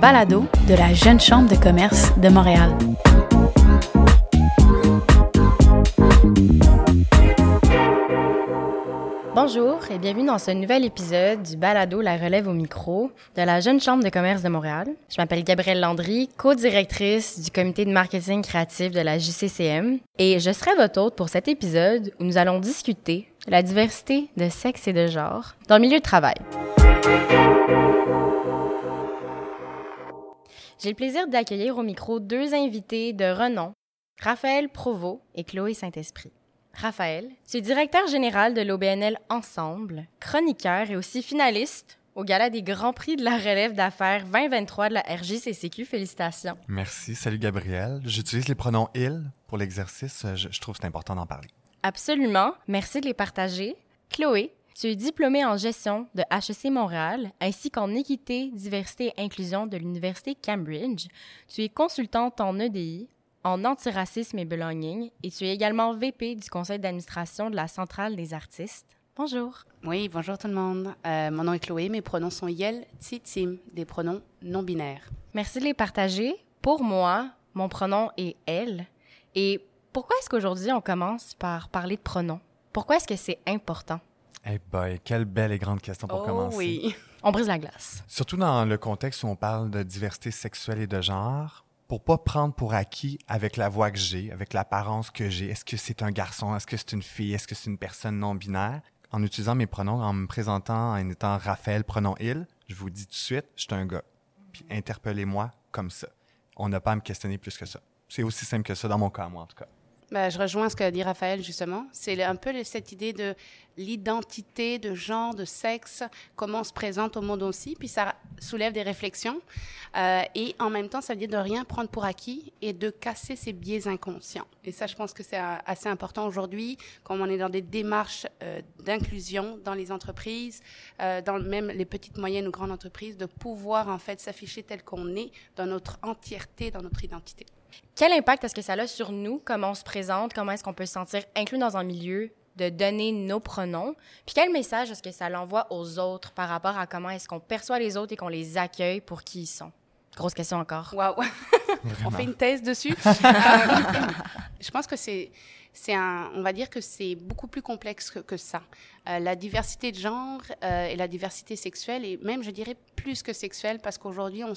balado de la Jeune Chambre de commerce de Montréal. Bonjour et bienvenue dans ce nouvel épisode du balado La relève au micro de la Jeune Chambre de commerce de Montréal. Je m'appelle Gabrielle Landry, co-directrice du comité de marketing créatif de la JCCM et je serai votre hôte pour cet épisode où nous allons discuter de la diversité de sexe et de genre dans le milieu de travail. J'ai le plaisir d'accueillir au micro deux invités de renom, Raphaël Provost et Chloé Saint-Esprit. Raphaël, tu es directeur général de l'OBNL Ensemble, chroniqueur et aussi finaliste au Gala des Grands Prix de la relève d'affaires 2023 de la RJCCQ. Félicitations. Merci. Salut Gabriel. J'utilise les pronoms il pour l'exercice. Je, je trouve que c'est important d'en parler. Absolument. Merci de les partager. Chloé, tu es diplômée en gestion de HEC Montréal ainsi qu'en équité, diversité et inclusion de l'Université Cambridge. Tu es consultante en EDI, en antiracisme et belonging et tu es également VP du conseil d'administration de la Centrale des artistes. Bonjour. Oui, bonjour tout le monde. Euh, mon nom est Chloé, mes pronoms sont Yel, Tim, des pronoms non binaires. Merci de les partager. Pour moi, mon pronom est elle. Et pourquoi est-ce qu'aujourd'hui on commence par parler de pronoms? Pourquoi est-ce que c'est important? Eh boy, quelle belle et grande question pour oh, commencer. oui. On brise la glace. Surtout dans le contexte où on parle de diversité sexuelle et de genre, pour pas prendre pour acquis avec la voix que j'ai, avec l'apparence que j'ai, est-ce que c'est un garçon, est-ce que c'est une fille, est-ce que c'est une personne non binaire, en utilisant mes pronoms, en me présentant en étant Raphaël, pronom il, je vous dis tout de suite, je suis un gars. Puis interpellez-moi comme ça. On n'a pas à me questionner plus que ça. C'est aussi simple que ça dans mon cas, moi en tout cas. Ben, je rejoins ce qu'a dit Raphaël, justement. C'est un peu cette idée de l'identité, de genre, de sexe, comment on se présente au monde aussi. Puis ça soulève des réflexions. Euh, et en même temps, ça veut dire de rien prendre pour acquis et de casser ses biais inconscients. Et ça, je pense que c'est assez important aujourd'hui, comme on est dans des démarches euh, d'inclusion dans les entreprises, euh, dans même les petites, moyennes ou grandes entreprises, de pouvoir en fait s'afficher tel qu'on est dans notre entièreté, dans notre identité. Quel impact est-ce que ça a sur nous, comment on se présente, comment est-ce qu'on peut se sentir inclus dans un milieu, de donner nos pronoms, puis quel message est-ce que ça l'envoie aux autres par rapport à comment est-ce qu'on perçoit les autres et qu'on les accueille pour qui ils sont? Grosse question encore. Waouh! on fait une thèse dessus. je pense que c'est c'est un, on va dire que c'est beaucoup plus complexe que, ça. Euh, la diversité de genre euh, et la diversité sexuelle, et même je dirais plus que sexuelle, parce qu'aujourd'hui, on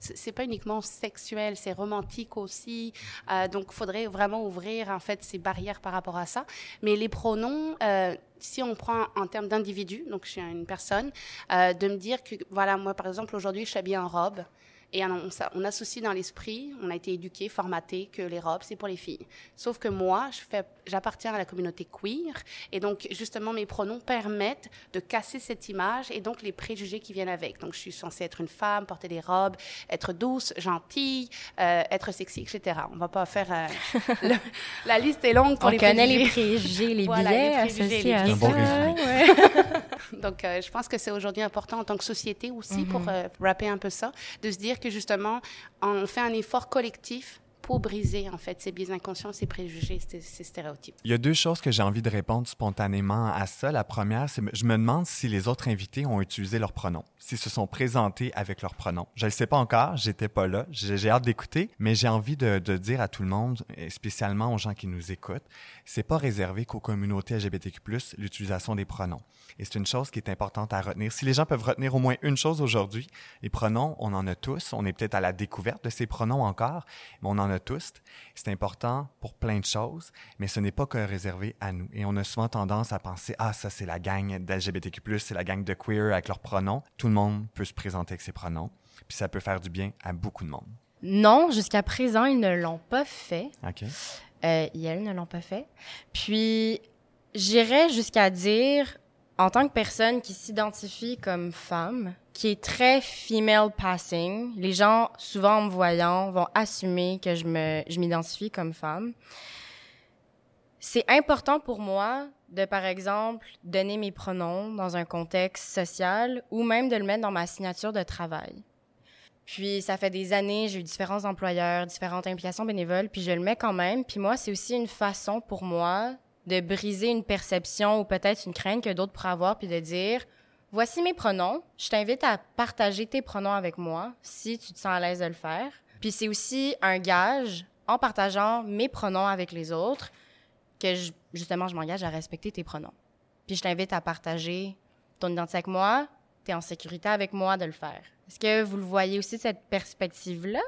c'est pas uniquement sexuel, c'est romantique aussi. Euh, donc, il faudrait vraiment ouvrir en fait ces barrières par rapport à ça. Mais les pronoms, euh, si on prend en termes d'individu, donc je suis une personne, de me dire que voilà, moi par exemple aujourd'hui, je suis habillée en robe. Et on, on associe dans l'esprit, on a été éduqué, formaté que les robes, c'est pour les filles. Sauf que moi, je fais, j'appartiens à la communauté queer. Et donc, justement, mes pronoms permettent de casser cette image et donc les préjugés qui viennent avec. Donc, je suis censée être une femme, porter des robes, être douce, gentille, euh, être sexy, etc. On va pas faire... Euh, la liste est longue pour on les connaît les préjugés, les voilà, billets les préjugés, associés les à bon ça. Ouais. Donc, euh, je pense que c'est aujourd'hui important en tant que société aussi, Mhm. pour euh, rapper un peu ça, de se dire que justement, on fait un effort collectif pour briser en fait ces biais inconscients, ces préjugés, ces, stéréotypes. Il y a deux choses que j'ai envie de répondre spontanément à ça. La première, c'est je me demande si les autres invités ont utilisé leurs pronoms, s'ils se sont présentés avec leurs pronoms. Je ne le sais pas encore, j'étais pas là, j'ai hâte d'écouter, mais j'ai envie de, dire à tout le monde, spécialement aux gens qui nous écoutent, c'est pas réservé qu'aux communautés LGBTQ+, l'utilisation des pronoms. Et c'est une chose qui est importante à retenir. Si les gens peuvent retenir au moins une chose aujourd'hui, les pronoms, on en a tous. On est peut-être à la découverte de ces pronoms encore, mais on en a tous. C'est important pour plein de choses, mais ce n'est pas que réservé à nous. Et on a souvent tendance à penser, ah, ça c'est la gang d'LGBTQ+, c'est la gang de queer avec leurs pronoms. Tout le monde peut se présenter avec ses pronoms, puis ça peut faire du bien à beaucoup de monde. Non, jusqu'à présent, ils ne l'ont pas fait. OK? Euh, et elles ne l'ont pas fait. Puis, j'irais jusqu'à dire, en tant que personne qui s'identifie comme femme, qui est très female passing, les gens, souvent en me voyant, vont assumer que je m'identifie comme femme. C'est important pour moi de, par exemple, donner mes pronoms dans un contexte social ou même de le mettre dans ma signature de travail. Puis ça fait des années, j'ai eu différents employeurs, différentes implications bénévoles, puis je le mets quand même. Puis moi, c'est aussi une façon pour moi de briser une perception ou peut-être une crainte que d'autres pourraient avoir, puis de dire, voici mes pronoms. Je t'invite à partager tes pronoms avec moi si tu te sens à l'aise de le faire. Puis c'est aussi un gage en partageant mes pronoms avec les autres que justement je m'engage à respecter tes pronoms. Puis je t'invite à partager ton identité avec moi, tu es en sécurité avec moi de le faire. Est-ce que vous le voyez aussi, cette perspective-là?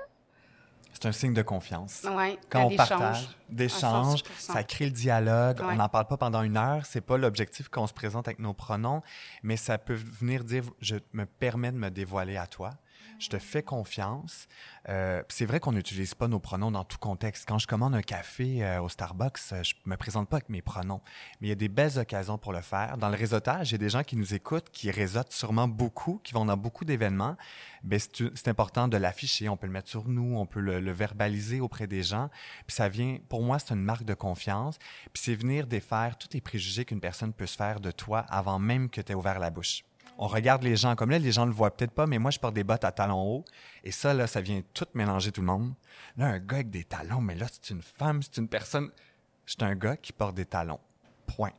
C'est un signe de confiance. Ouais, Quand on partage, d'échange, ça crée le dialogue. On n'en parle pas pendant une heure. C'est pas l'objectif qu'on se présente avec nos pronoms, mais ça peut venir dire je me permets de me dévoiler à toi je te fais confiance. Euh, c'est vrai qu'on n'utilise pas nos pronoms dans tout contexte. Quand je commande un café euh, au Starbucks, euh, je me présente pas avec mes pronoms, mais il y a des belles occasions pour le faire. Dans le réseautage, il y a des gens qui nous écoutent, qui réseautent sûrement beaucoup, qui vont dans beaucoup d'événements. Ben, c'est important de l'afficher. On peut le mettre sur nous, on peut le, le, verbaliser auprès des gens. Puis ça vient, pour moi, c'est une marque de confiance. Puis c'est venir défaire tous les préjugés qu'une personne peut se faire de toi avant même que tu aies ouvert la bouche on regarde les gens comme là, les gens le voient peut-être pas, mais moi, je porte des bottes à talons hauts. Et ça, là, ça vient tout mélanger tout le monde. Là, un gars avec des talons, mais là, c'est une femme, c'est une personne. C'est un gars qui porte des talons. Point.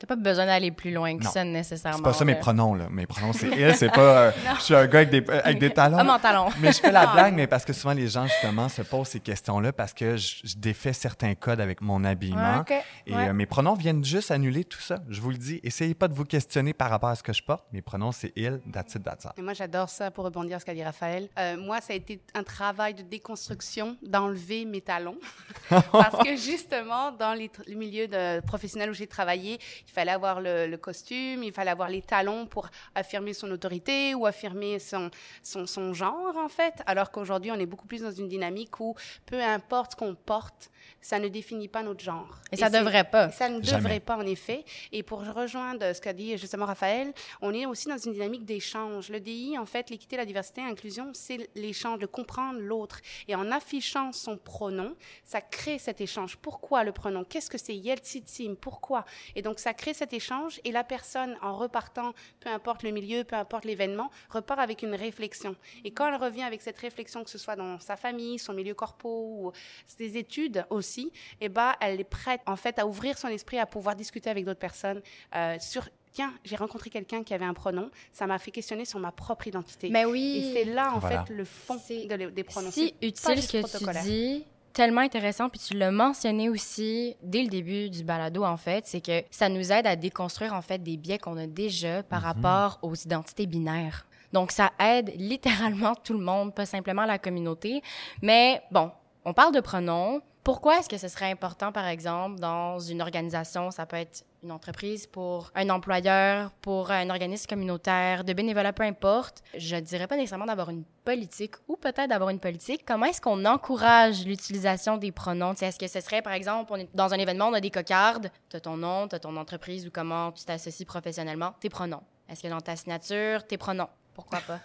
T'as pas besoin d'aller plus loin que ça nécessairement. C'est pas ça mes pronoms là. Mes pronoms c'est elle, c'est pas. Euh, je suis un gars avec des avec des talons. Ah mon talon. mais je fais la blague, mais parce que souvent les gens justement se posent ces questions-là parce que je, défais certains codes avec mon habillement. Et euh, mes pronoms viennent juste annuler tout ça. Je vous le dis. Essayez pas de vous questionner par rapport à ce que je porte. Mes pronoms c'est il, that's it, that's Et moi j'adore ça pour rebondir à ce qu'a dit Raphaël. Euh, moi ça a été un travail de déconstruction d'enlever mes talons parce que justement dans les, milieux de professionnels où j'ai travaillé il fallait avoir le, costume, il fallait avoir les talons pour affirmer son autorité ou affirmer son, son, son genre, en fait. Alors qu'aujourd'hui, on est beaucoup plus dans une dynamique où peu importe ce qu'on porte, ça ne définit pas notre genre. Et, ça ne devrait pas. Ça ne devrait pas, en effet. Et pour rejoindre ce qu'a dit justement Raphaël, on est aussi dans une dynamique d'échange. Le DI, en fait, l'équité, la diversité, l'inclusion, c'est l'échange, de comprendre l'autre. Et en affichant son pronom, ça crée cet échange. Pourquoi le pronom? Qu'est-ce que c'est? Yeltsitim Pourquoi? Et donc, ça crée cet échange et la personne, en repartant, peu importe le milieu, peu importe l'événement, repart avec une réflexion. Et quand elle revient avec cette réflexion, que ce soit dans sa famille, son milieu corpo ou ses études aussi, eh ben, elle est prête, en fait, à ouvrir son esprit, à pouvoir discuter avec d'autres personnes euh, sur tiens, j'ai rencontré quelqu'un qui avait un pronom, ça m'a fait questionner sur ma propre identité. Mais oui. Et c'est là, en fait, le fond des pronoms. Si utile ce que tu dis, tellement intéressant, puis tu l'as mentionné aussi dès le début du balado, en fait, c'est que ça nous aide à déconstruire, en fait, des biais qu'on a déjà par mhm. rapport aux identités binaires. Donc, ça aide littéralement tout le monde, pas simplement la communauté. Mais bon, on parle de pronoms. Pourquoi est-ce que ce serait important, par exemple, dans une organisation, ça peut être une entreprise, pour un employeur, pour un organisme communautaire, de bénévolat, peu importe, je dirais pas nécessairement d'avoir une politique ou peut-être d'avoir une politique. Comment est-ce qu'on encourage l'utilisation des pronoms? Est-ce que ce serait, par exemple, dans un événement, on a des cocardes, tu as ton nom, tu as ton entreprise ou comment tu t'associes professionnellement, tes pronoms. Est-ce que dans ta signature, tes pronoms? Pourquoi pas?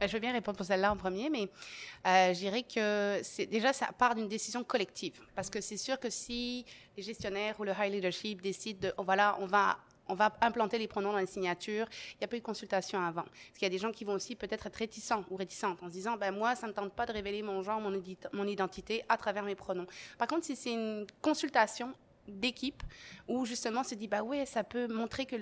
Ben, je veux bien répondre pour celle-là en premier, mais euh, je dirais que déjà ça part d'une décision collective, parce que c'est sûr que si les gestionnaires ou le high leadership décident de, oh, voilà, on va on va implanter les pronoms dans les signatures. Il n'y a pas eu de consultation avant. Parce qu'il y a des gens qui vont aussi peut-être être réticents ou réticentes en se disant, ben moi, ça ne tente pas de révéler mon genre, mon, mon identité à travers mes pronoms. Par contre, si c'est une consultation d'équipe où justement se dit bah oui ça peut montrer que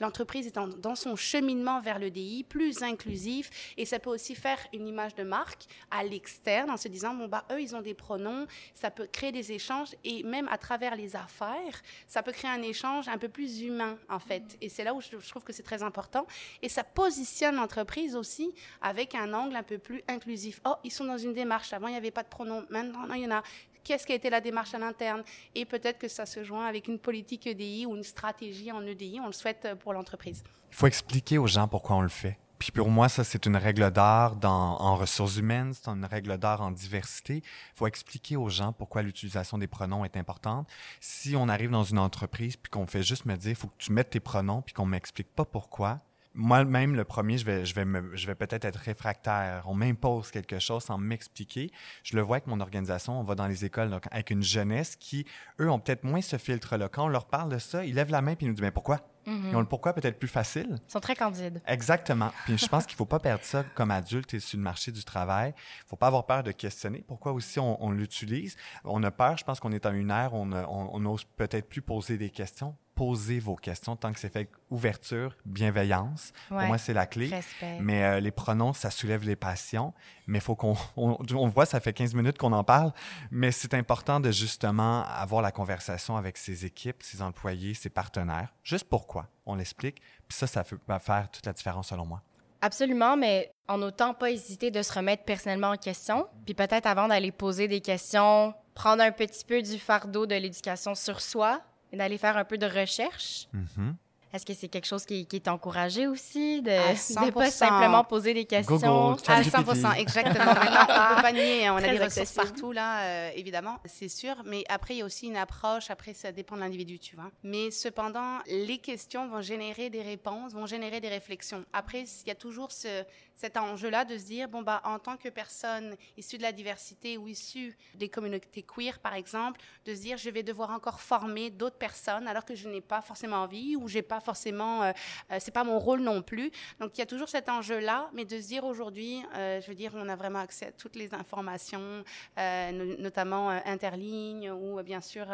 l'entreprise est dans son cheminement vers le DI plus inclusif et ça peut aussi faire une image de marque à l'externe en se disant bon bah eux ils ont des pronoms ça peut créer des échanges et même à travers les affaires ça peut créer un échange un peu plus humain en fait. Et c'est là où je, trouve que c'est très important et ça positionne l'entreprise aussi avec un angle un peu plus inclusif. Oh ils sont dans une démarche. Avant il n'y avait pas de pronoms. Maintenant il y en a qu'est-ce qui a été la démarche à l'interne et peut-être que ça se joint avec une politique EDI ou une stratégie en EDI. On le souhaite euh, pour l'entreprise. Il faut expliquer aux gens pourquoi on le fait. Puis pour moi, ça, c'est une règle d'art en ressources humaines, c'est une règle d'art en diversité. Il faut expliquer aux gens pourquoi l'utilisation des pronoms est importante. Si on arrive dans une entreprise puis qu'on fait juste me dire, il faut que tu mettes tes pronoms puis qu'on m'explique pas pourquoi, moi-même, le premier, je vais, je vais, je vais peut-être être réfractaire. On m'impose quelque chose sans m'expliquer. Je le vois avec mon organisation. On va dans les écoles donc, avec une jeunesse qui, eux, ont peut-être moins ce filtre-là. Quand on leur parle de ça, ils lèvent la main puis ils nous disent, mais pourquoi? Mm-hmm. Ils ont le pourquoi peut-être plus facile. Ils sont très candides. Exactement. Puis je pense qu'il faut pas perdre ça comme adulte et sur le marché du travail. Il faut pas avoir peur de questionner. Pourquoi aussi on, l'utilise? On a peur, je pense qu'on est à une ère, on, on, on ose peut-être plus poser des questions poser vos questions tant que c'est fait ouverture, bienveillance. Pour moi, c'est la clé. Respect. Mais euh, les pronoms, ça soulève les passions. Mais il faut qu'on on, on, voit, ça fait 15 minutes qu'on en parle. Mais c'est important de justement avoir la conversation avec ses équipes, ses employés, ses partenaires. Juste pourquoi? On l'explique. Puis ça, ça va faire toute la différence selon moi. Absolument, mais en autant pas hésiter de se remettre personnellement en question, puis peut-être avant d'aller poser des questions, prendre un petit peu du fardeau de l'éducation sur soi d'aller faire un peu de recherche. Mm-hmm. Est-ce que c'est quelque chose qui, qui, est encouragé aussi, de ne pas simplement poser des questions? Google, à 100 exactement. Maintenant, on peut pas nier, hein. on a des ressources partout, là, euh, évidemment, c'est sûr. Mais après, il y a aussi une approche, après, ça dépend de l'individu, tu vois. Mais cependant, les questions vont générer des réponses, vont générer des réflexions. Après, il y a toujours ce, cet enjeu-là de se dire, bon, bah, en tant que personne issue de la diversité ou issue des communautés queer, par exemple, de se dire, je vais devoir encore former d'autres personnes alors que je n'ai pas forcément envie ou j'ai pas forcément, euh, euh, c'est pas mon rôle non plus. Donc, il y a toujours cet enjeu-là, mais de se dire aujourd'hui, euh, je veux dire, on a vraiment accès à toutes les informations, notamment interligne ou bien sûr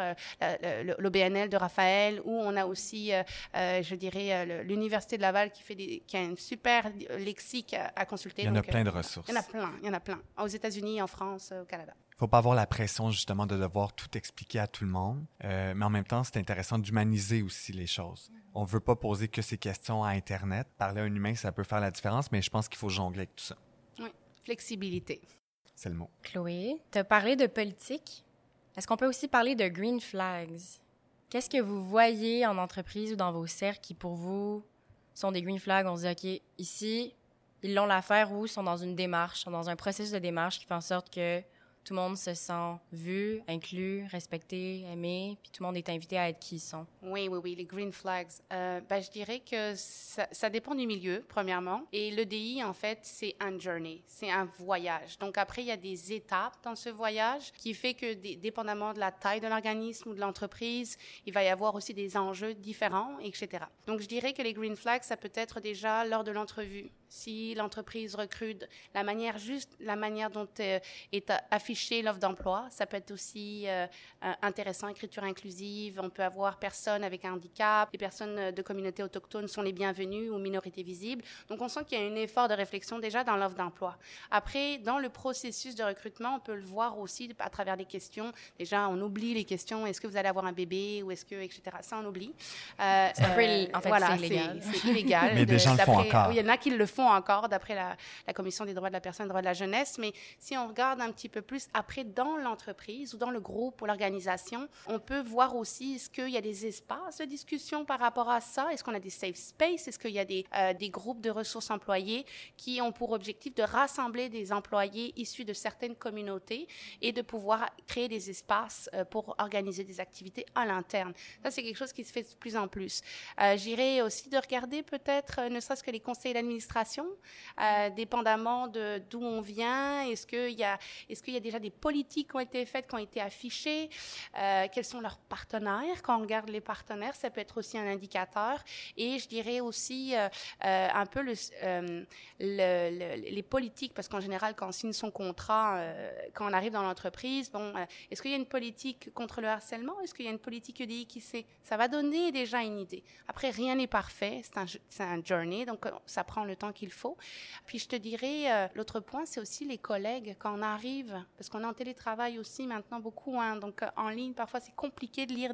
l'OBNL de Raphaël, où on a aussi, je dirais, l'Université de Laval qui, fait des, qui a un super lexique à consulter. Il y en a plein de ressources. Il y en a plein, il y en a plein. Aux États-Unis, en France, au Canada. Il ne faut pas avoir la pression justement de devoir tout expliquer à tout le monde, euh, mais en même temps, c'est intéressant d'humaniser aussi les choses. On ne veut pas poser que ces questions à Internet. Parler à un humain, ça peut faire la différence, mais je pense qu'il faut jongler avec tout ça. Oui, flexibilité. C'est le mot. Chloé, tu as parlé de politique. Est-ce qu'on peut aussi parler de green flags? Qu'est-ce que vous voyez en entreprise ou dans vos cercles qui, pour vous, sont des green flags? On se dit, OK, ici, ils l'ont l'affaire ou sont dans une démarche, sont dans un processus de démarche qui fait en sorte que tout le monde se sent vu, inclus, respecté, aimé, puis tout le monde est invité à être qui ils sont. Oui, oui, oui, les green flags. Euh, ben, je dirais que ça, ça, dépend du milieu, premièrement. Et l'EDI, en fait, c'est un journey, c'est un voyage. Donc après, il y a des étapes dans ce voyage qui fait que, dépendamment de la taille de l'organisme ou de l'entreprise, il va y avoir aussi des enjeux différents, etc. Donc je dirais que les green flags, ça peut être déjà lors de l'entrevue. Si l'entreprise recrute, la manière juste, la manière dont euh, est affichée l'offre d'emploi, ça peut être aussi euh, intéressant, écriture inclusive, on peut avoir personnes avec un handicap, les personnes euh, de communautés autochtones sont les bienvenues ou minorités visibles. Donc on sent qu'il y a un effort de réflexion déjà dans l'offre d'emploi. Après, dans le processus de recrutement, on peut le voir aussi à travers des questions. Déjà, on oublie les questions, est-ce que vous allez avoir un bébé ou est-ce que, etc. Ça, on oublie. Euh, en fait, voilà, c'est illégal. C'est illégal. Mais des gens le font encore. Il y en a qui le font encore d'après la, Commission des droits de la personne et des droits de la jeunesse. Mais si on regarde un petit peu plus après dans l'entreprise ou dans le groupe ou l'organisation, on peut voir aussi est-ce qu'il y a des espaces de discussion par rapport à ça? Est-ce qu'on a des safe space Est-ce qu'il y a des, euh, des groupes de ressources employées qui ont pour objectif de rassembler des employés issus de certaines communautés et de pouvoir créer des espaces euh, pour organiser des activités à l'interne? Ça, c'est quelque chose qui se fait de plus en plus. Euh, J'irais aussi de regarder peut-être, euh, ne serait-ce que les conseils d'administration, euh, dépendamment de d'où on vient. Est-ce qu'il y a, est-ce qu'il y a déjà des politiques qui ont été faites, qui ont été affichées? Euh, Quels sont leurs partenaires? Quand on regarde les partenaires, ça peut être aussi un indicateur. Et je dirais aussi euh, un peu le, le, le, les politiques, parce qu'en général, quand on signe son contrat, quand on arrive dans l'entreprise, bon, est-ce qu'il y a une politique contre le harcèlement? Est-ce qu'il y a une politique EDI qui sait? Ça va donner déjà une idée. Après, rien n'est parfait. C'est un, un journey, donc ça prend le temps faut. Puis je te dirais, euh, l'autre point, c'est aussi les collègues. Quand on arrive, parce qu'on est en télétravail aussi maintenant beaucoup, hein, donc euh, en ligne, parfois c'est compliqué de lire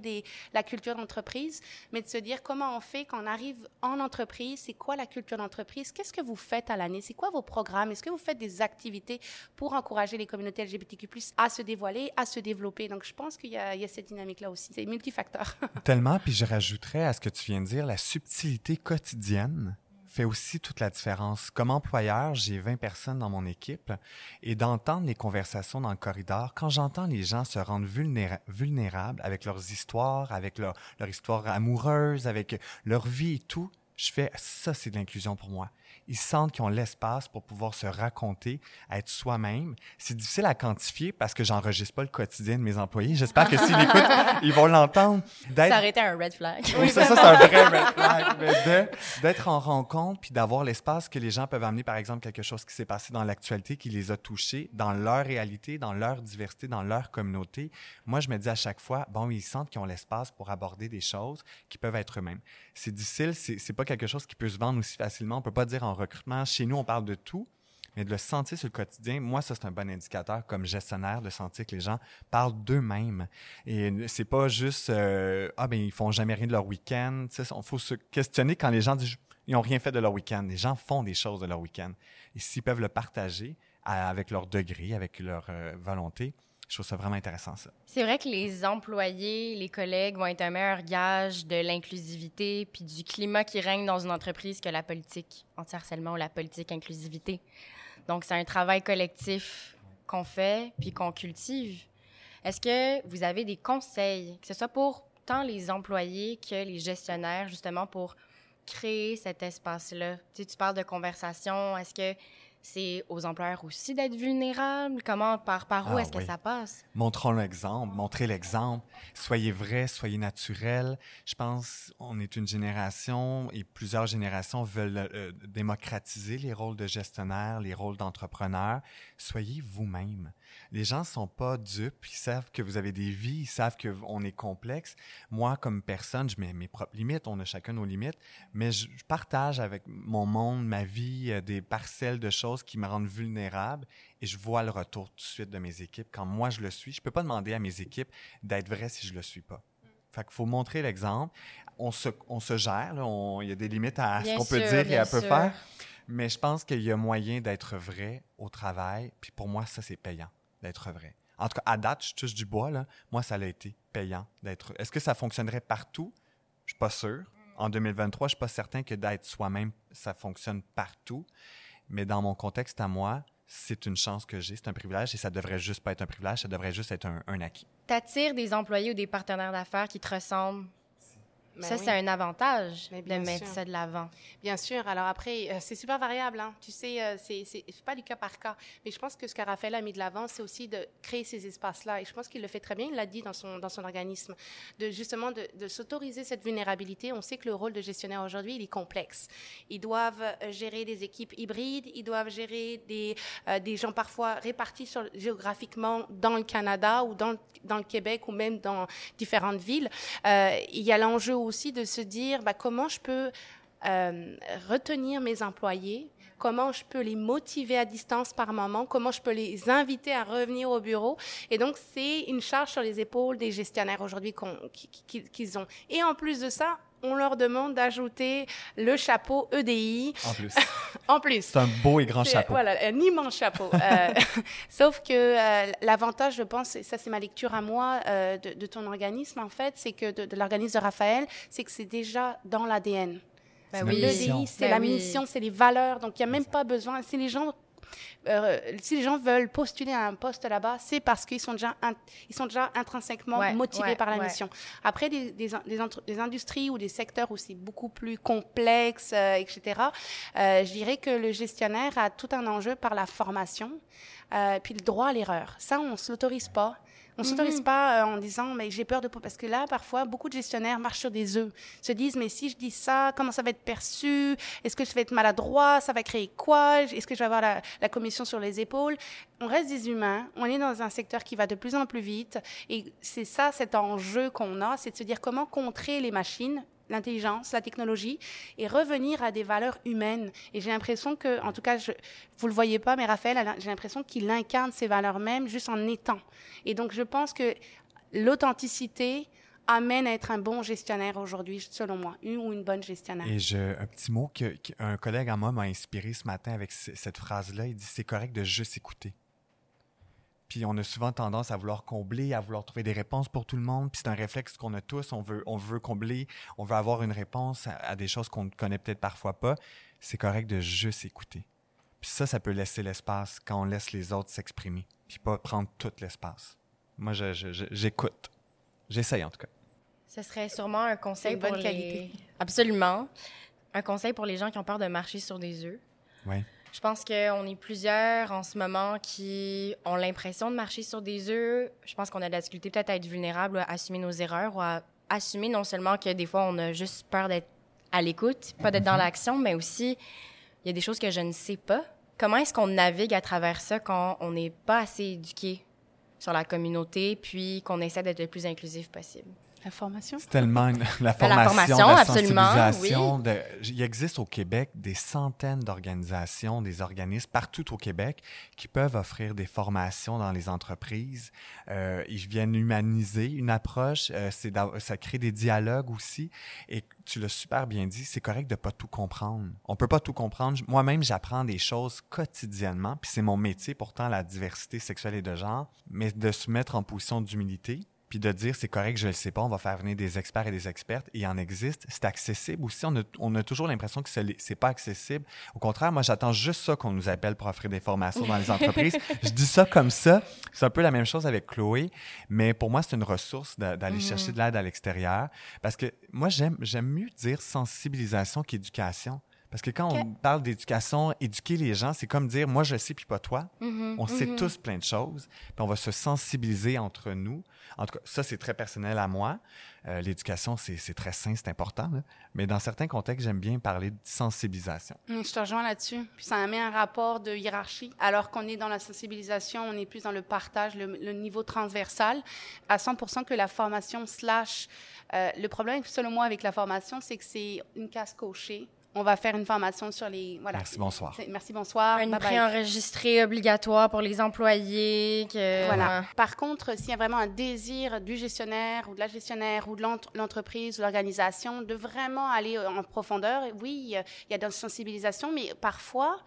la culture d'entreprise, mais de se dire comment on fait quand on arrive en entreprise, c'est quoi la culture d'entreprise, qu'est-ce que vous faites à l'année, c'est quoi vos programmes, est-ce que vous faites des activités pour encourager les communautés LGBTQ+, à se dévoiler, à se développer? Donc je pense qu'il y, y, a cette dynamique-là aussi, c'est multifacteur. Tellement, puis je rajouterais à ce que tu viens de dire, la subtilité quotidienne fait aussi toute la différence. Comme employeur, j'ai 20 personnes dans mon équipe et d'entendre les conversations dans le corridor, quand j'entends les gens se rendre vulnéra vulnérables avec leurs histoires, avec leur, leur histoire amoureuse, avec leur vie et tout, je fais ça, c'est de l'inclusion pour moi. ils sentent qu'ils ont l'espace pour pouvoir se raconter, être soi-même. C'est difficile à quantifier parce que j'enregistre pas le quotidien de mes employés. J'espère que s'ils l'écoutent, ils vont l'entendre. Ça aurait été un red flag. Oui, ça, ça c'est un vrai red flag. D'être en rencontre puis d'avoir l'espace que les gens peuvent amener, par exemple, quelque chose qui s'est passé dans l'actualité, qui les a touchés, dans leur réalité, dans leur diversité, dans leur communauté. Moi, je me dis à chaque fois, bon, ils sentent qu'ils ont l'espace pour aborder des choses qui peuvent être eux-mêmes. C'est difficile, c'est pas quelque chose qui peut se vendre aussi facilement. On peut pas dire en recrutement, chez nous, on parle de tout, mais de le sentir sur le quotidien, moi, ça, c'est un bon indicateur comme gestionnaire de sentir que les gens parlent d'eux-mêmes. Et c'est pas juste, euh, ah, ben, ils font jamais rien de leur week-end. Il faut se questionner quand les gens disent, ils n'ont rien fait de leur week-end. Les gens font des choses de leur week-end. Et s'ils peuvent le partager avec leur degré, avec leur euh, volonté, je trouve ça vraiment intéressant, ça. C'est vrai que les employés, les collègues vont être un meilleur gage de l'inclusivité puis du climat qui règne dans une entreprise que la politique anti-harcèlement ou la politique inclusivité. Donc, c'est un travail collectif qu'on fait puis qu'on cultive. Est-ce que vous avez des conseils, que ce soit pour tant les employés que les gestionnaires, justement, pour créer cet espace-là? Tu, tu parles de conversation. Est-ce que c'est aux employeurs aussi d'être vulnérables? Comment, par, par où ah est-ce que ça passe? Montrons l'exemple, montrez l'exemple. Soyez vrai, soyez naturel. Je pense on est une génération et plusieurs générations veulent euh, démocratiser les rôles de gestionnaire, les rôles d'entrepreneur. Soyez vous-même. Les gens sont pas dupes, ils savent que vous avez des vies, ils savent qu'on est complexe. Moi, comme personne, je mets mes propres limites, on a chacun nos limites, mais je, partage avec mon monde, ma vie, euh, des parcelles de choses qui me rendent vulnérable et je vois le retour tout de suite de mes équipes. Quand moi, je le suis, je peux pas demander à mes équipes d'être vrai si je le suis pas. Fait qu'il faut montrer l'exemple. On se, on se gère, il y a des limites à ce qu'on peut dire et à peut faire. Mais je pense qu'il y a moyen d'être vrai au travail. Puis pour moi, ça, c'est payant d'être vrai. En tout cas, à date, je touche du bois, là. Moi, ça a été payant d'être. Est-ce que ça fonctionnerait partout? Je suis pas sûr. En 2023, je suis pas certain que d'être soi-même, ça fonctionne partout. Mais dans mon contexte à moi, c'est une chance que j'ai, c'est un privilège et ça devrait juste pas être un privilège, ça devrait juste être un, un acquis. T'attires des employés ou des partenaires d'affaires qui te ressemblent ben ça, c'est un avantage de mettre ça de l'avant. Bien sûr. Alors après, euh, c'est super variable. Hein. Tu sais, euh, c'est pas du cas par cas. Mais je pense que ce que Raphaël a mis de l'avant, c'est aussi de créer ces espaces-là. Et je pense qu'il le fait très bien. Il l'a dit dans son, dans son organisme. De justement de, de s'autoriser cette vulnérabilité. On sait que le rôle de gestionnaire aujourd'hui, il est complexe. Ils doivent euh, gérer des équipes hybrides. Ils doivent gérer des, des gens parfois répartis sur, géographiquement dans le Canada ou dans, dans le Québec ou même dans différentes villes. il y a l'enjeu aussi de se dire bah, comment je peux euh, retenir mes employés, comment je peux les motiver à distance par moment, comment je peux les inviter à revenir au bureau? Et donc, c'est une charge sur les épaules des gestionnaires aujourd'hui qu'ils ont. Et en plus de ça, on leur demande d'ajouter le chapeau EDI. En plus. en plus. C'est un beau et grand chapeau. Voilà, un immense chapeau. Euh, sauf que euh, l'avantage, je pense, et ça c'est ma lecture à moi euh, de, ton organisme, en fait, c'est que de, l'organisme de Raphaël, c'est que c'est déjà dans l'ADN. Ben oui. L'EDI, c'est ben la mission, c'est les valeurs. Donc, il n'y a même pas besoin. Si les gens euh, si les gens veulent postuler à un poste là-bas, c'est parce qu'ils sont déjà, ils sont déjà intrinsèquement motivés par la mission. Après, des, des, des, industries ou des secteurs où c'est beaucoup plus complexe, euh, etc., euh, je dirais que le gestionnaire a tout un enjeu par la formation, puis le droit à l'erreur. Ça, on ne se l'autorise pas. On ne s'autorise mhm. pas euh, en disant, mais j'ai peur de... Parce que là, parfois, beaucoup de gestionnaires marchent sur des œufs. Se disent, mais si je dis ça, comment ça va être perçu? Est-ce que je vais être maladroit? Ça va créer quoi? Est-ce que je vais avoir la, la commission sur les épaules? On reste des humains. On est dans un secteur qui va de plus en plus vite. Et c'est ça, cet enjeu qu'on a, c'est de se dire comment contrer les machines l'intelligence, la technologie, et revenir à des valeurs humaines. Et j'ai l'impression que, en tout cas, je, vous le voyez pas, mais Raphaël, j'ai l'impression qu'il incarne ces valeurs mêmes juste en étant. Et donc, je pense que l'authenticité amène à être un bon gestionnaire aujourd'hui, selon moi, une ou une bonne gestionnaire. Et un petit mot qu'un collègue à moi m'a inspiré ce matin avec cette phrase-là. Il dit c'est correct de juste écouter. Puis on a souvent tendance à vouloir combler, à vouloir trouver des réponses pour tout le monde. Puis c'est un réflexe qu'on a tous. On veut, on veut combler, on veut avoir une réponse à, des choses qu'on ne connaît peut-être parfois pas. C'est correct de juste écouter. Puis ça, ça peut laisser l'espace quand on laisse les autres s'exprimer. Puis pas prendre tout l'espace. Moi, j'écoute. J'essaye en tout cas. Ce serait sûrement un conseil pour bonne qualité. Absolument. un conseil pour les gens qui ont peur de marcher sur des œufs. Oui. Je pense qu'on est plusieurs en ce moment qui ont l'impression de marcher sur des œufs. Je pense qu'on a de la difficulté peut-être à être vulnérable, à assumer nos erreurs ou à assumer non seulement que des fois on a juste peur d'être à l'écoute, pas d'être dans mhm. l'action, mais aussi il y a des choses que je ne sais pas. Comment est-ce qu'on navigue à travers ça quand on n'est pas assez éduqué sur la communauté, puis qu'on essaie d'être le plus inclusif possible? La formation? C'est tellement la formation, la, sensibilisation. De, il existe au Québec des centaines d'organisations, des organismes partout au Québec qui peuvent offrir des formations dans les entreprises. Euh, ils viennent humaniser une approche, euh, c'est ça crée des dialogues aussi. Et tu l'as super bien dit, c'est correct de pas tout comprendre. On peut pas tout comprendre. Moi-même, j'apprends des choses quotidiennement, puis c'est mon métier pourtant la diversité sexuelle et de genre, mais de se mettre en position d'humilité puis de dire c'est correct, je le sais pas, on va faire venir des experts et des expertes, il en existe, c'est accessible aussi. On a, on a toujours l'impression que c'est pas accessible. Au contraire, moi, j'attends juste ça qu'on nous appelle pour offrir des formations dans les entreprises. je dis ça comme ça. C'est un peu la même chose avec Chloé, mais pour moi, c'est une ressource d'aller mm-hmm. chercher de l'aide à l'extérieur parce que moi, j'aime mieux dire sensibilisation qu'éducation. Parce que quand on parle d'éducation, éduquer les gens, c'est comme dire moi je sais puis pas toi. Mm-hmm. on sait mm-hmm. tous plein de choses, puis on va se sensibiliser entre nous. En tout cas, ça c'est très personnel à moi. Euh, l'éducation c'est très sain, c'est important. Mais dans certains contextes, j'aime bien parler de sensibilisation. Mm, je te rejoins là-dessus. Puis ça met un rapport de hiérarchie. Alors qu'on est dans la sensibilisation, on est plus dans le partage, le, niveau transversal, à 100% que la formation slash. Euh, le problème, selon moi, avec la formation, c'est que c'est une casse cochée on va faire une formation sur les. Voilà. Merci, bonsoir. Merci, bonsoir. Une préenregistrée obligatoire pour les employés. Que... Voilà. Par contre, s'il y a vraiment un désir du gestionnaire ou de la gestionnaire ou de l'entreprise ou l'organisation de vraiment aller en profondeur, oui, il y a de la sensibilisation, mais parfois,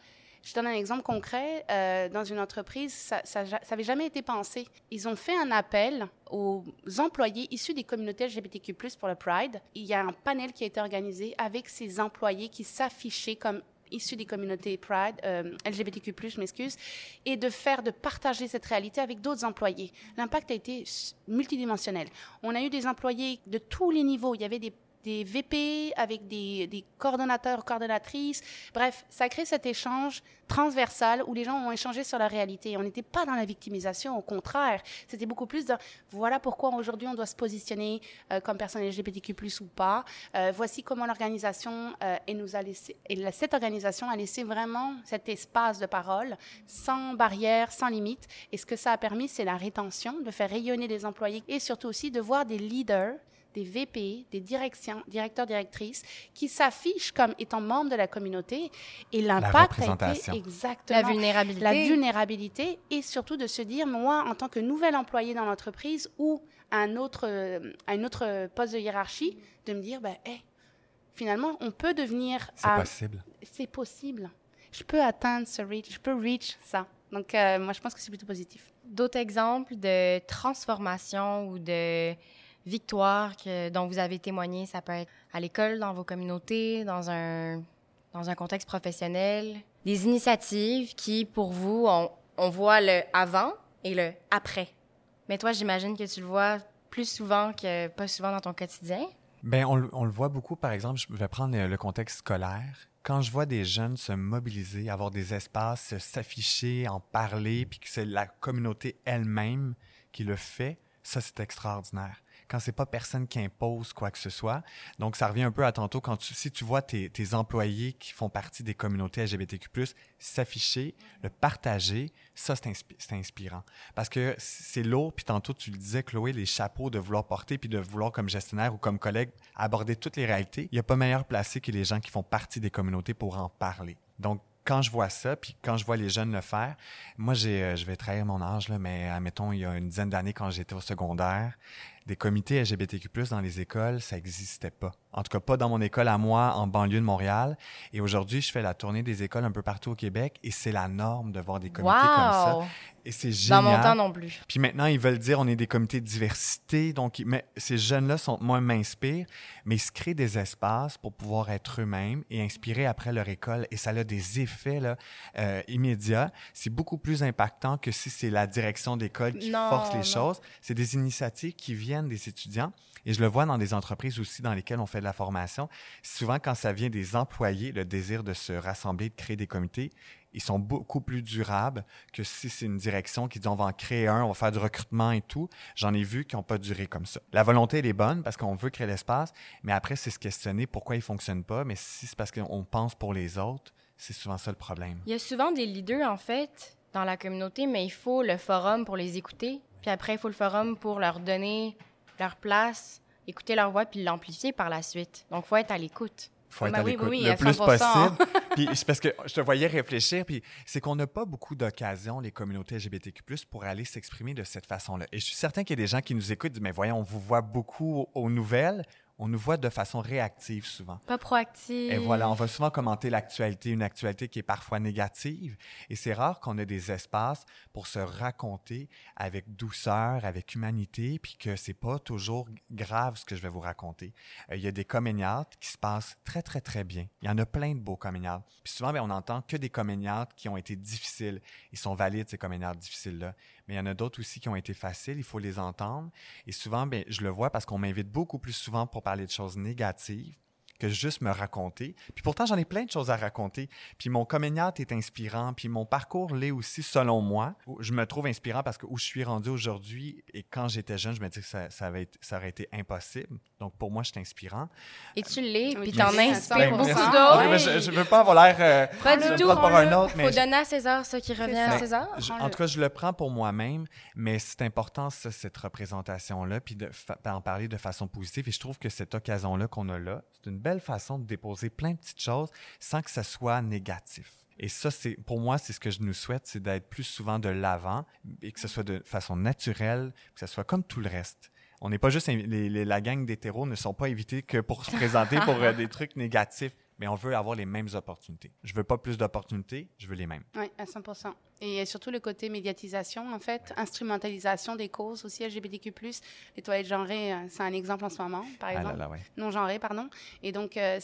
je donne un exemple concret. Euh, dans une entreprise, ça n'avait jamais été pensé. Ils ont fait un appel aux employés issus des communautés LGBTQ+, pour le Pride. Il y a un panel qui a été organisé avec ces employés qui s'affichaient comme issus des communautés Pride, euh, LGBTQ+, je m'excuse, et de faire, de partager cette réalité avec d'autres employés. L'impact a été multidimensionnel. On a eu des employés de tous les niveaux. Il y avait des des VP, avec des, des coordonnateurs, coordonnatrices. Bref, ça crée cet échange transversal où les gens ont échangé sur la réalité. On n'était pas dans la victimisation, au contraire. C'était beaucoup plus de voilà pourquoi aujourd'hui on doit se positionner euh, comme personne LGBTQ+, ou pas. Euh, voici comment l'organisation euh, et nous a laissé, et cette organisation a laissé vraiment cet espace de parole sans barrière, sans limite. Et ce que ça a permis, c'est la rétention, de faire rayonner les employés et surtout aussi de voir des leaders des VP, des directions, directeurs, directrices, qui s'affichent comme étant membres de la communauté. Et l'impact a été exactement la vulnérabilité. la vulnérabilité et surtout de se dire, moi, en tant que nouvel employé dans l'entreprise ou à un autre, à un autre poste de hiérarchie, de me dire, ben, finalement, on peut devenir... C'est possible. C'est possible. Je peux atteindre ce reach, je peux reach ça. Donc, euh, moi, je pense que c'est plutôt positif. D'autres exemples de transformation ou de victoires que, dont vous avez témoigné. Ça peut être à l'école, dans vos communautés, dans un, dans un contexte professionnel. Des initiatives qui, pour vous, on, on voit le avant et le après. Mais toi, j'imagine que tu le vois plus souvent que pas souvent dans ton quotidien. Bien, on, on, le voit beaucoup, par exemple, je vais prendre le, contexte scolaire. Quand je vois des jeunes se mobiliser, avoir des espaces, s'afficher, en parler, puis que c'est la communauté elle-même qui le fait, ça, c'est extraordinaire quand c'est pas personne qui impose quoi que ce soit. Donc, ça revient un peu à tantôt quand tu, si tu vois tes, tes employés qui font partie des communautés LGBTQ+, s'afficher, le partager, ça, c'est inspirant. Parce que c'est lourd, puis tantôt, tu le disais, Chloé, les chapeaux de vouloir porter, puis de vouloir, comme gestionnaire ou comme collègue, aborder toutes les réalités. Il n'y a pas meilleur placé que les gens qui font partie des communautés pour en parler. Donc, quand je vois ça, puis quand je vois les jeunes le faire, moi, j'ai, euh, je vais trahir mon âge, là, mais admettons, il y a une dizaine d'années, quand j'étais au secondaire, des comités LGBTQ+, dans les écoles, ça n'existait pas. En tout cas, pas dans mon école à moi, en banlieue de Montréal. Et aujourd'hui, je fais la tournée des écoles un peu partout au Québec et c'est la norme de voir des comités comme ça. Et c'est génial. Dans mon temps non plus. Puis maintenant, ils veulent dire on est des comités de diversité. Donc, mais ces jeunes-là sont, moi, m'inspirent, mais ils se créent des espaces pour pouvoir être eux-mêmes et inspirer après leur école. Et ça a des effets là, euh, immédiats. C'est beaucoup plus impactant que si c'est la direction d'école qui force les choses. C'est des initiatives qui viennent des étudiants Et je le vois dans des entreprises aussi dans lesquelles on fait de la formation. Souvent, quand ça vient des employés, le désir de se rassembler, de créer des comités, ils sont beaucoup plus durables que si c'est une direction qui dit on va en créer un, on va faire du recrutement et tout. J'en ai vu qui n'ont pas duré comme ça. La volonté, elle est bonne parce qu'on veut créer l'espace, mais après, c'est se questionner pourquoi il ne fonctionne pas. Mais si c'est parce qu'on pense pour les autres, c'est souvent ça le problème. Il y a souvent des leaders, en fait, dans la communauté, mais il faut le forum pour les écouter. Puis après, il faut le forum pour leur donner leur place, écouter leur voix, puis l'amplifier par la suite. Donc, il faut être à l'écoute faut être à l'écoute le plus possible. puis c'est parce que je te voyais réfléchir, puis c'est qu'on n'a pas beaucoup d'occasions, les communautés LGBTQ+, pour aller s'exprimer de cette façon-là. Et je suis certain qu'il y a des gens qui nous écoutent, mais voyons, on vous voit beaucoup aux nouvelles, on nous voit de façon réactive souvent. Pas proactive. Et voilà, on va souvent commenter l'actualité, une actualité qui est parfois négative. Et c'est rare qu'on ait des espaces pour se raconter avec douceur, avec humanité, puis que c'est pas toujours grave ce que je vais vous raconter. Euh, il y a des comédiates qui se passent très, très, très bien. Il y en a plein de beaux comédiates. Puis souvent, bien, on entend que des comédiates qui ont été difficiles. Ils sont valides, ces comédiates difficiles-là mais il y en a d'autres aussi qui ont été faciles, il faut les entendre. Et souvent, ben, je le vois parce qu'on m'invite beaucoup plus souvent pour parler de choses négatives que juste me raconter. Puis pourtant, j'en ai plein de choses à raconter. Puis mon comédiat est inspirant, puis mon parcours l'est aussi selon moi. Je me trouve inspirant parce que où je suis rendu aujourd'hui et quand j'étais jeune, je me dis que ça, ça, ça aurait été impossible. Donc pour moi, je suis inspirant. Et tu l'es, puis t'en inspires beaucoup d'autres. je, ne veux pas avoir l'air... Euh, pas du tout. Pour un autre, mais... faut donner à César ce qui revient à César. en tout cas, je le prends pour moi-même, mais c'est important, ça, cette représentation-là, puis d'en parler de façon positive. Et je trouve que cette occasion-là qu'on a là, c'est une belle façon de déposer plein de petites choses sans que ça soit négatif. Et ça, c'est pour moi, c'est ce que je nous souhaite, c'est d'être plus souvent de l'avant et que ce soit de façon naturelle, que ce soit comme tout le reste. On n'est pas juste les, la gang d'hétéros ne sont pas invités que pour se présenter pour euh, des trucs négatifs mais on veut avoir les mêmes opportunités. Je veux pas plus d'opportunités, je veux les mêmes. Oui, à 100 Et surtout le côté médiatisation, en fait, instrumentalisation des causes aussi LGBTQ+. Les toilettes genrées, euh, c'est un exemple en ce moment, par exemple. Ah là là, Non genrées, pardon. Et donc, euh,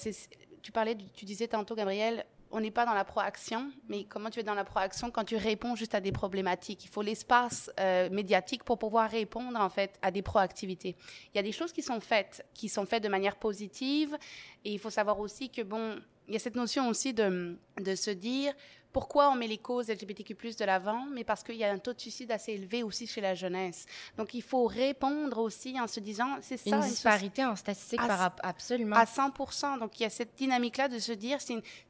tu parlais, tu disais tantôt, Gabriel, on n'est pas dans la proaction, mais comment tu es dans la proaction quand tu réponds juste à des problématiques? Il faut l'espace euh, médiatique pour pouvoir répondre en fait à des proactivités. Il y a des choses qui sont faites, qui sont faites de manière positive, et il faut savoir aussi que bon, il y a cette notion aussi de, de se dire pourquoi on met les causes LGBTQ+ de l'avant, mais parce qu'il y a un taux de suicide assez élevé aussi chez la jeunesse. Donc il faut répondre aussi en se disant c'est ça une disparité en statistique par absolument à 100%. Donc il y a cette dynamique là de se dire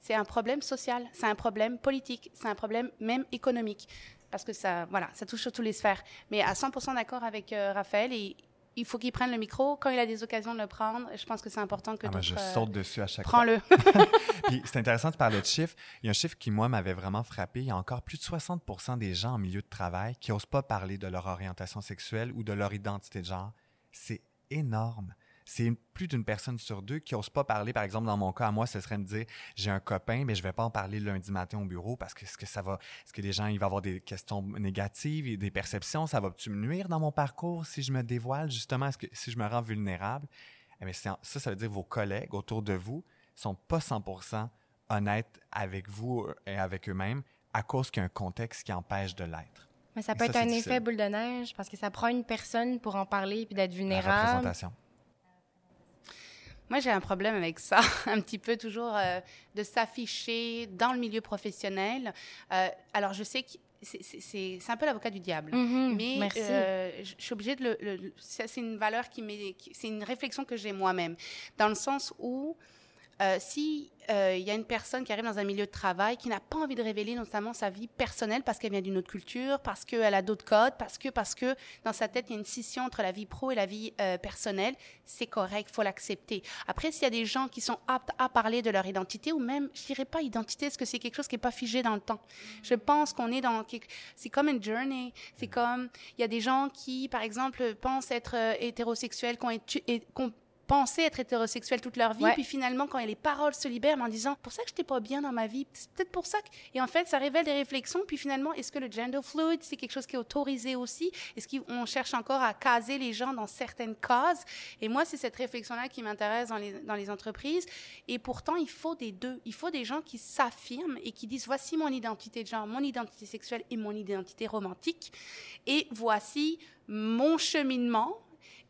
c'est un problème social, c'est un problème politique, c'est un problème même économique parce que ça voilà, ça touche toutes les sphères. Mais à 100% d'accord avec euh, Raphaël et il faut qu'il prenne le micro quand il a des occasions de le prendre. Je pense que c'est important que ah, Je euh, saute dessus à chaque fois. Prends-le. Puis c'est intéressant de parler de chiffres. Il y a un chiffre qui, moi, m'avait vraiment frappé. Il y a encore plus de 60% des gens en milieu de travail qui n'osent pas parler de leur orientation sexuelle ou de leur identité de genre. C'est énorme c'est plus d'une personne sur deux qui n'ose pas parler. Par exemple, dans mon cas, à moi, ce serait me dire j'ai un copain, mais je vais pas en parler lundi matin au bureau parce que est-ce que ça va, est-ce que les gens, il va avoir des questions négatives et des perceptions, ça va-tu me nuire dans mon parcours si je me dévoile? Justement, est-ce que si je me rends vulnérable? Eh ça, ça veut dire que vos collègues autour de vous sont pas 100% honnêtes avec vous et avec eux-mêmes à cause qu'il y a un contexte qui empêche de l'être. Mais ça peut être un effet boule de neige parce que ça prend une personne pour en parler puis d'être vulnérable. La représentation. Moi, j'ai un problème avec ça, un petit peu toujours euh, de s'afficher dans le milieu professionnel. Euh, alors, je sais que c'est un peu l'avocat du diable, mm-hmm. mais euh, je suis obligée de le. c'est une valeur qui m'est. C'est une réflexion que j'ai moi-même, dans le sens où euh, si euh, il y a une personne qui arrive dans un milieu de travail qui n'a pas envie de révéler notamment sa vie personnelle parce qu'elle vient d'une autre culture, parce qu'elle a d'autres codes, parce que parce que dans sa tête il y a une scission entre la vie pro et la vie euh, personnelle, c'est correct, faut l'accepter. Après s'il y a des gens qui sont aptes à parler de leur identité ou même je dirais pas identité, parce que c'est quelque chose qui est pas figé dans le temps. Je pense qu'on est dans c'est comme une journey, c'est comme il y a des gens qui par exemple pensent être hétérosexuels, qui ont, penser être hétérosexuel toute leur vie, puis finalement, quand les paroles se libèrent, en disant, pour ça que je n'étais pas bien dans ma vie, c'est peut-être pour ça que... Et en fait, ça révèle des réflexions, puis finalement, est-ce que le gender fluid, c'est quelque chose qui est autorisé aussi? Est-ce qu'on cherche encore à caser les gens dans certaines cases? Et moi, c'est cette réflexion-là qui m'intéresse dans les, dans les entreprises. Et pourtant, il faut des deux. Il faut des gens qui s'affirment et qui disent, voici mon identité de genre, mon identité sexuelle et mon identité romantique. Et voici mon cheminement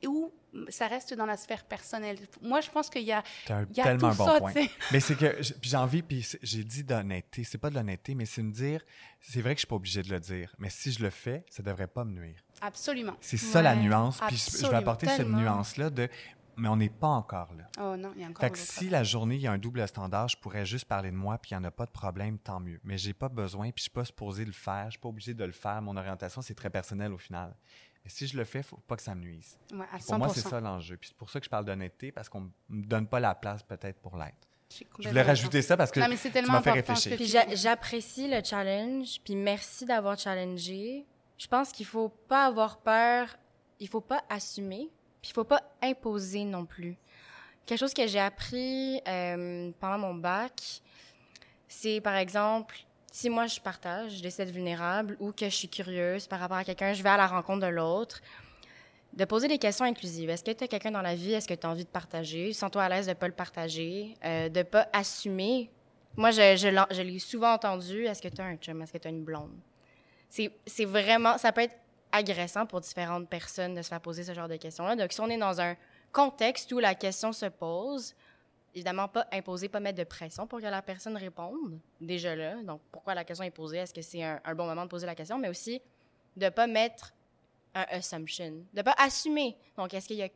ou ça reste dans la sphère personnelle. Moi, je pense qu'il y a, un, il y a tellement tout bon ça, point. Mais c'est que j'ai envie, puis j'ai dit d'honnêteté. C'est pas de l'honnêteté, mais c'est me dire, c'est vrai que je suis pas obligé de le dire, mais si je le fais, ça devrait pas me nuire. Absolument. C'est ça la nuance. Puis je- je vais apporter cette nuance-là de, mais on n'est pas encore là. Oh non, il y a encore Fait que si la journée, il y a un double standard, je pourrais juste parler de moi, puis il n'y en a pas de problème, tant mieux. Mais j'ai pas besoin, puis je suis pas supposé le faire, je suis pas obligé de le faire. Mon orientation, c'est très personnel au final. Mais si je le fais, faut pas que ça me nuise. Ouais, à 100%. Pour moi, c'est ça l'enjeu. Puis c'est pour ça que je parle d'honnêteté, parce qu'on me donne pas la place peut-être pour l'être. Je, voulais rajouter ça parce que Non, mais c'est tu tellement m'as fait réfléchir. que tu j'apprécie le challenge, puis merci d'avoir challengé. Je pense qu'il faut pas avoir peur, il faut pas assumer, puis il faut pas imposer non plus. Quelque chose que j'ai appris euh, pendant mon bac, c'est par exemple, si moi je partage, je décide vulnérable ou que je suis curieuse par rapport à quelqu'un, je vais à la rencontre de l'autre, de poser des questions inclusives. Est-ce que tu as quelqu'un dans la vie, est-ce que tu as envie de partager? Sens-toi à l'aise de pas le partager, euh, de pas assumer. Moi, je, l'ai souvent entendu. Est-ce que tu as un chum? Est-ce que tu as une blonde? C'est vraiment... Ça peut être agressant pour différentes personnes de se faire poser ce genre de questions-là. Donc, si on est dans un contexte où la question se pose, évidemment, pas imposer, pas mettre de pression pour que la personne réponde, déjà là. Donc, pourquoi la question est posée? Est-ce que c'est un, bon moment de poser la question? Mais aussi, de pas mettre un assumption, de pas assumer. Donc, est-ce qu'il y a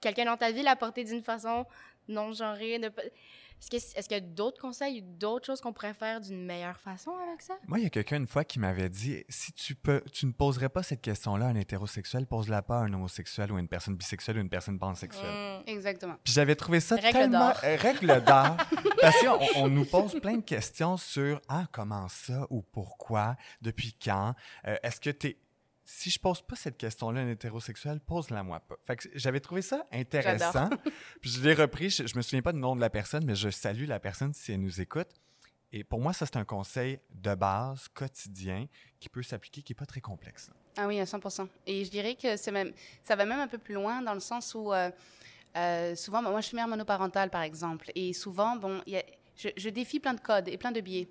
quelqu'un dans ta vie l'a porté d'une façon non genrée? Est-ce que- y a d'autres conseils ou d'autres choses qu'on pourrait faire d'une meilleure façon avec ça? Moi, il y a quelqu'un une fois qui m'avait dit si tu peux, tu ne poserais pas cette question-là à un hétérosexuel, pose-la pas à un homosexuel ou à une personne bisexuelle ou une personne pansexuelle. Mm. Exactement. Puis j'avais trouvé ça Règle tellement euh, règle d'or parce qu'on on nous pose plein de questions sur ah comment ça ou pourquoi, depuis quand, Euh, est-ce que t'es si je pose pas cette question-là à un hétérosexuel, pose-la moi pas. Fait que j'avais trouvé ça intéressant. Puis je l'ai repris, je, je me souviens pas du nom de la personne, mais je salue la personne si elle nous écoute. Et pour moi, ça, c'est un conseil de base, quotidien, qui peut s'appliquer, qui est pas très complexe. Ah oui, à 100%. Et je dirais que c'est même, ça va même un peu plus loin dans le sens où euh, euh, souvent, moi je suis mère monoparentale par exemple, et souvent, bon, il y a, je, je défie plein de codes et plein de biais.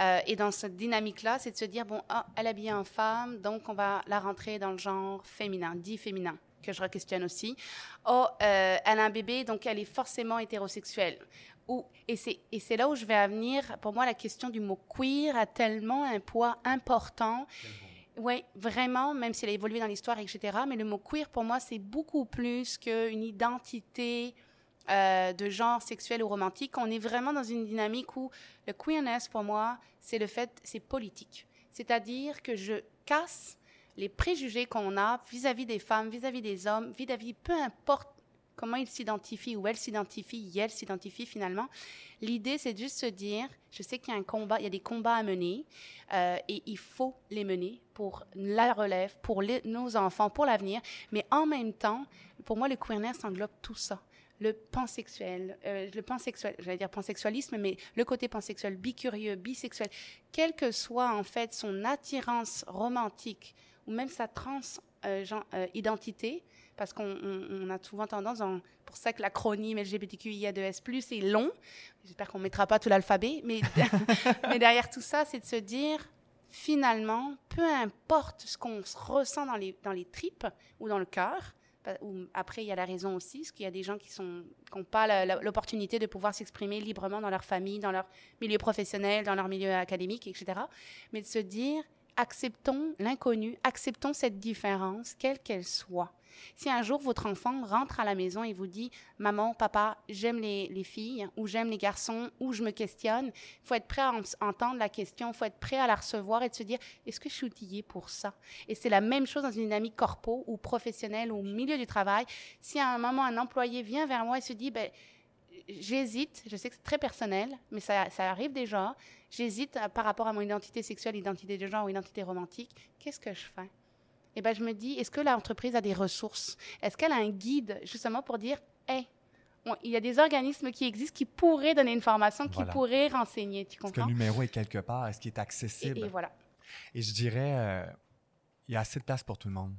Euh, et dans cette dynamique-là, c'est de se dire, bon, ah, elle est habillée en femme, donc on va la rentrer dans le genre féminin, dit féminin que je re-questionne aussi. Oh, euh, elle a un bébé, donc elle est forcément hétérosexuelle. Ou, et c'est et c'est là où je vais à venir. Pour moi, la question du mot queer a tellement un poids important. Oui, vraiment, même s'il a évolué dans l'histoire, etc. Mais le mot queer, pour moi, c'est beaucoup plus qu'une identité euh, de genre sexuel ou romantique. On est vraiment dans une dynamique où le queerness, pour moi, c'est le fait, c'est politique. C'est-à-dire que je casse les préjugés qu'on a vis-à-vis des femmes, vis-à-vis des hommes, vis-à-vis, peu importe comment ils s'identifient ou elles s'identifient, elles s'identifient finalement. L'idée, c'est juste se dire, je sais qu'il y a un combat, il y a des combats à mener euh, et il faut les mener pour la relève, pour nos enfants, pour l'avenir. Mais en même temps, pour moi, le queerness englobe tout ça. Le pansexuel, euh, le pansexuel, j'allais dire pansexualisme, mais le côté pansexuel, bicurieux, bisexuel, quelle que soit en fait son attirance romantique ou même sa trans euh, euh, parce qu'on on, on a souvent tendance, en- pour ça que l'acronyme LGBTQIA2S+, est long. J'espère qu'on mettra pas tout l'alphabet, mais, mais derrière tout ça, c'est de se dire, finalement, peu importe ce qu'on se ressent dans les, dans les tripes ou dans le cœur, après, il y a la raison aussi, parce qu'il y a des gens qui sont qui n'ont pas l'opportunité de pouvoir s'exprimer librement dans leur famille, dans leur milieu professionnel, dans leur milieu académique, etc. Mais de se dire, acceptons l'inconnu, acceptons cette différence, quelle qu'elle soit. Si un jour votre enfant rentre à la maison et vous dit Maman, papa, j'aime les, les filles, ou j'aime les garçons, ou je me questionne, il faut être prêt à en- entendre la question, il faut être prêt à la recevoir et de se dire Est-ce que je suis outillé pour ça? Et c'est la même chose dans une dynamique corpo ou professionnelle ou au milieu du travail. Si à un moment un employé vient vers moi et se dit ben, J'hésite, je sais que c'est très personnel, mais ça, ça arrive déjà. J'hésite à- par rapport à mon identité sexuelle, identité de genre ou identité romantique. Qu'est-ce que je fais? Eh ben, je me dis, est-ce que l'entreprise a des ressources? Est-ce qu'elle a un guide justement pour dire, hey, on- il y a des organismes qui existent qui pourraient donner une formation, qui Voilà. pourraient renseigner. Tu Est-ce que comprends? le numéro est quelque part? Est-ce qu'il est accessible? et voilà. Et je dirais, euh, il y a assez de place pour tout le monde.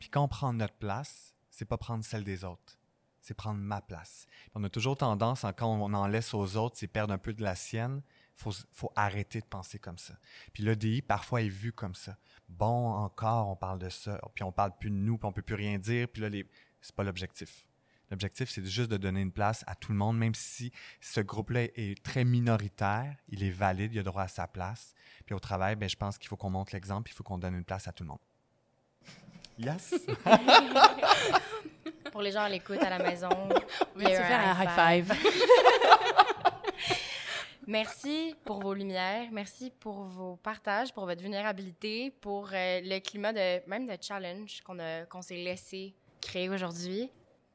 Puis quand on prend notre place, c'est pas prendre celle des autres, c'est prendre ma place. Puis on a toujours tendance, quand on en laisse aux autres, c'est perdre un peu de la sienne. Faut, faut arrêter de penser comme ça. Puis l'EDI, parfois, est vu comme ça. Bon, encore, on parle de ça, puis on parle plus de nous, puis on peut plus rien dire, puis là, les... C'est pas l'objectif. L'objectif, c'est juste de donner une place à tout le monde, même si ce groupe-là est très minoritaire, il est valide, il a droit à sa place. Puis au travail, ben, je pense qu'il faut qu'on montre l'exemple, il faut qu'on donne une place à tout le monde. Yes! Pour les gens à l'écoute à la maison, on va faire un high five. Merci pour vos lumières, merci pour vos partages, pour votre vulnérabilité, pour euh, le climat de même de challenge qu'on qu'on s'est laissé créer aujourd'hui.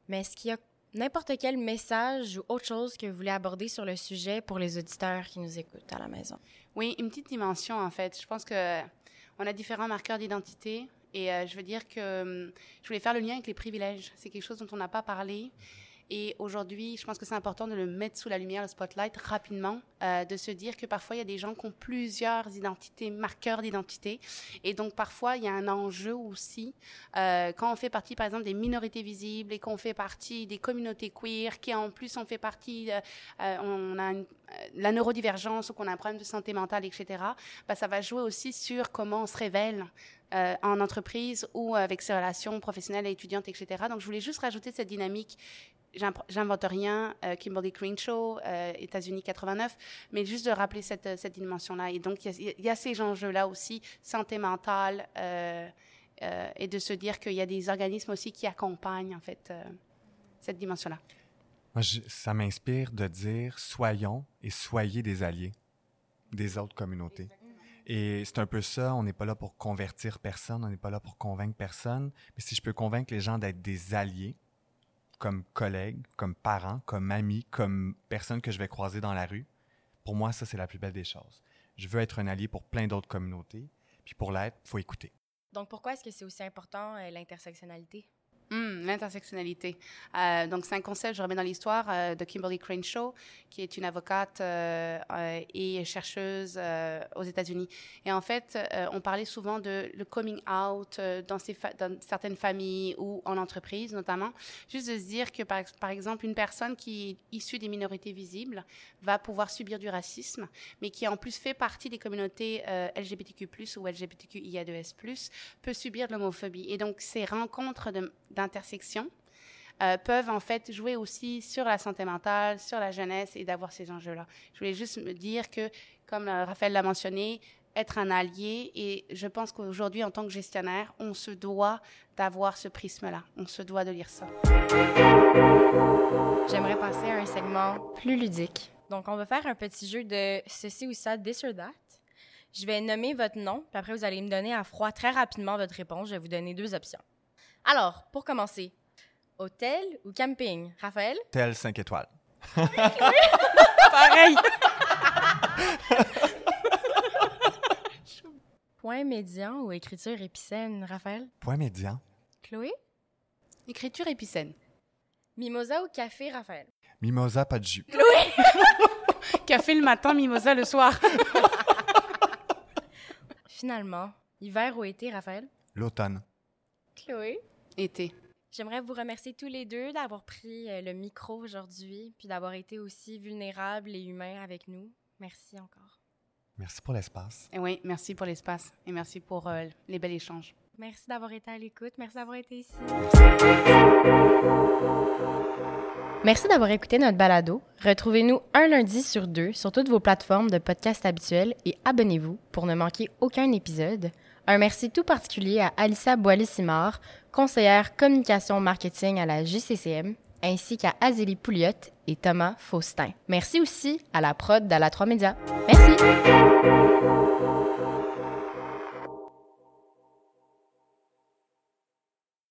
Mais est-ce qu'il y a n'importe quel message ou autre chose que vous voulez aborder sur le sujet pour les auditeurs qui nous écoutent à la maison? Oui, une petite dimension en fait. Je pense que on a différents marqueurs d'identité et euh, je veux dire que hum, je voulais faire le lien avec les privilèges. C'est quelque chose dont on n'a pas parlé. Et aujourd'hui, je pense que c'est important de le mettre sous la lumière, le spotlight, rapidement, euh, de se dire que parfois, il y a des gens qui ont plusieurs identités, marqueurs d'identité. Et donc, parfois, il y a un enjeu aussi, euh, quand on fait partie, par exemple, des minorités visibles et qu'on fait partie des communautés queer, qui en plus, on fait partie, euh, on a la neurodivergence ou qu'on a un problème de santé mentale, etc., bah, ça va jouer aussi sur comment on se révèle euh, en entreprise ou avec ses relations professionnelles et étudiantes, etc. Donc, je voulais juste rajouter cette dynamique j'invente rien, euh, Kimberly Crenshaw, euh, États-Unis 89, mais juste de rappeler cette, euh, cette dimension-là. Et donc, il y, a ces enjeux-là aussi, santé mentale, et de se dire qu'il y a des organismes aussi qui accompagnent, en fait, cette dimension-là. Ça m'inspire de dire soyons et soyez des alliés des autres communautés. Et c'est un peu ça, on n'est pas là pour convertir personne, on n'est pas là pour convaincre personne, mais si je peux convaincre les gens d'être des alliés, comme collègue, comme parent, comme ami, comme personne que je vais croiser dans la rue, pour moi, ça, c'est la plus belle des choses. Je veux être un allié pour plein d'autres communautés, puis pour l'être, il faut écouter. Donc, pourquoi est-ce que c'est aussi important, euh, l'intersectionnalité? Hmm, l'intersectionnalité. Euh, donc, c'est un concept, je remets dans l'histoire, euh, de Kimberly Crenshaw, qui est une avocate euh, et chercheuse aux États-Unis. Et en fait, on parlait souvent de le coming out dans, certaines familles ou en entreprise, notamment. Juste de se dire que, par, exemple, une personne qui est issue des minorités visibles va pouvoir subir du racisme, mais qui en plus fait partie des communautés LGBTQ+, ou LGBTQIA2S+, peut subir de l'homophobie. Et donc, ces rencontres de d'intersection euh, peuvent en fait jouer aussi sur la santé mentale, sur la jeunesse et d'avoir ces enjeux-là. Je voulais juste me dire que, comme euh, Raphaël l'a mentionné, être un allié et je pense qu'aujourd'hui, en tant que gestionnaire, on se doit d'avoir ce prisme-là. On se doit de lire ça. J'aimerais passer à un segment plus ludique. Donc, on va faire un petit jeu de ceci ou ça, this or that. Je vais nommer votre nom, puis après, vous allez me donner à froid très rapidement votre réponse. Je vais vous donner deux options. Alors, pour commencer, hôtel ou camping? Raphaël? Hôtel 5 étoiles. Pareil! Point médian ou écriture épicène, Raphaël? Point médian. Chloé? Écriture épicène. Mimosa ou café, Raphaël? Mimosa, pas de jus. Chloé! café le matin, mimosa le soir. Finalement, hiver ou été, Raphaël? L'automne. Chloé? Été. J'aimerais vous remercier tous les deux d'avoir pris euh, le micro aujourd'hui, puis d'avoir été aussi vulnérables et humains avec nous. Merci encore. Merci pour l'espace. Et oui, merci pour l'espace et merci pour euh, les bels échanges. Merci d'avoir été à l'écoute. Merci d'avoir été ici. Merci d'avoir écouté notre balado. Retrouvez-nous un lundi sur deux sur toutes vos plateformes de podcast habituelles et abonnez-vous pour ne manquer aucun épisode. Un merci tout particulier à Alissa Boilly-Simard, conseillère communication marketing à la JCCM, ainsi qu'à Azélie Pouliot et Thomas Faustin. Merci aussi à la prod d'Ala 3 Médias. Merci!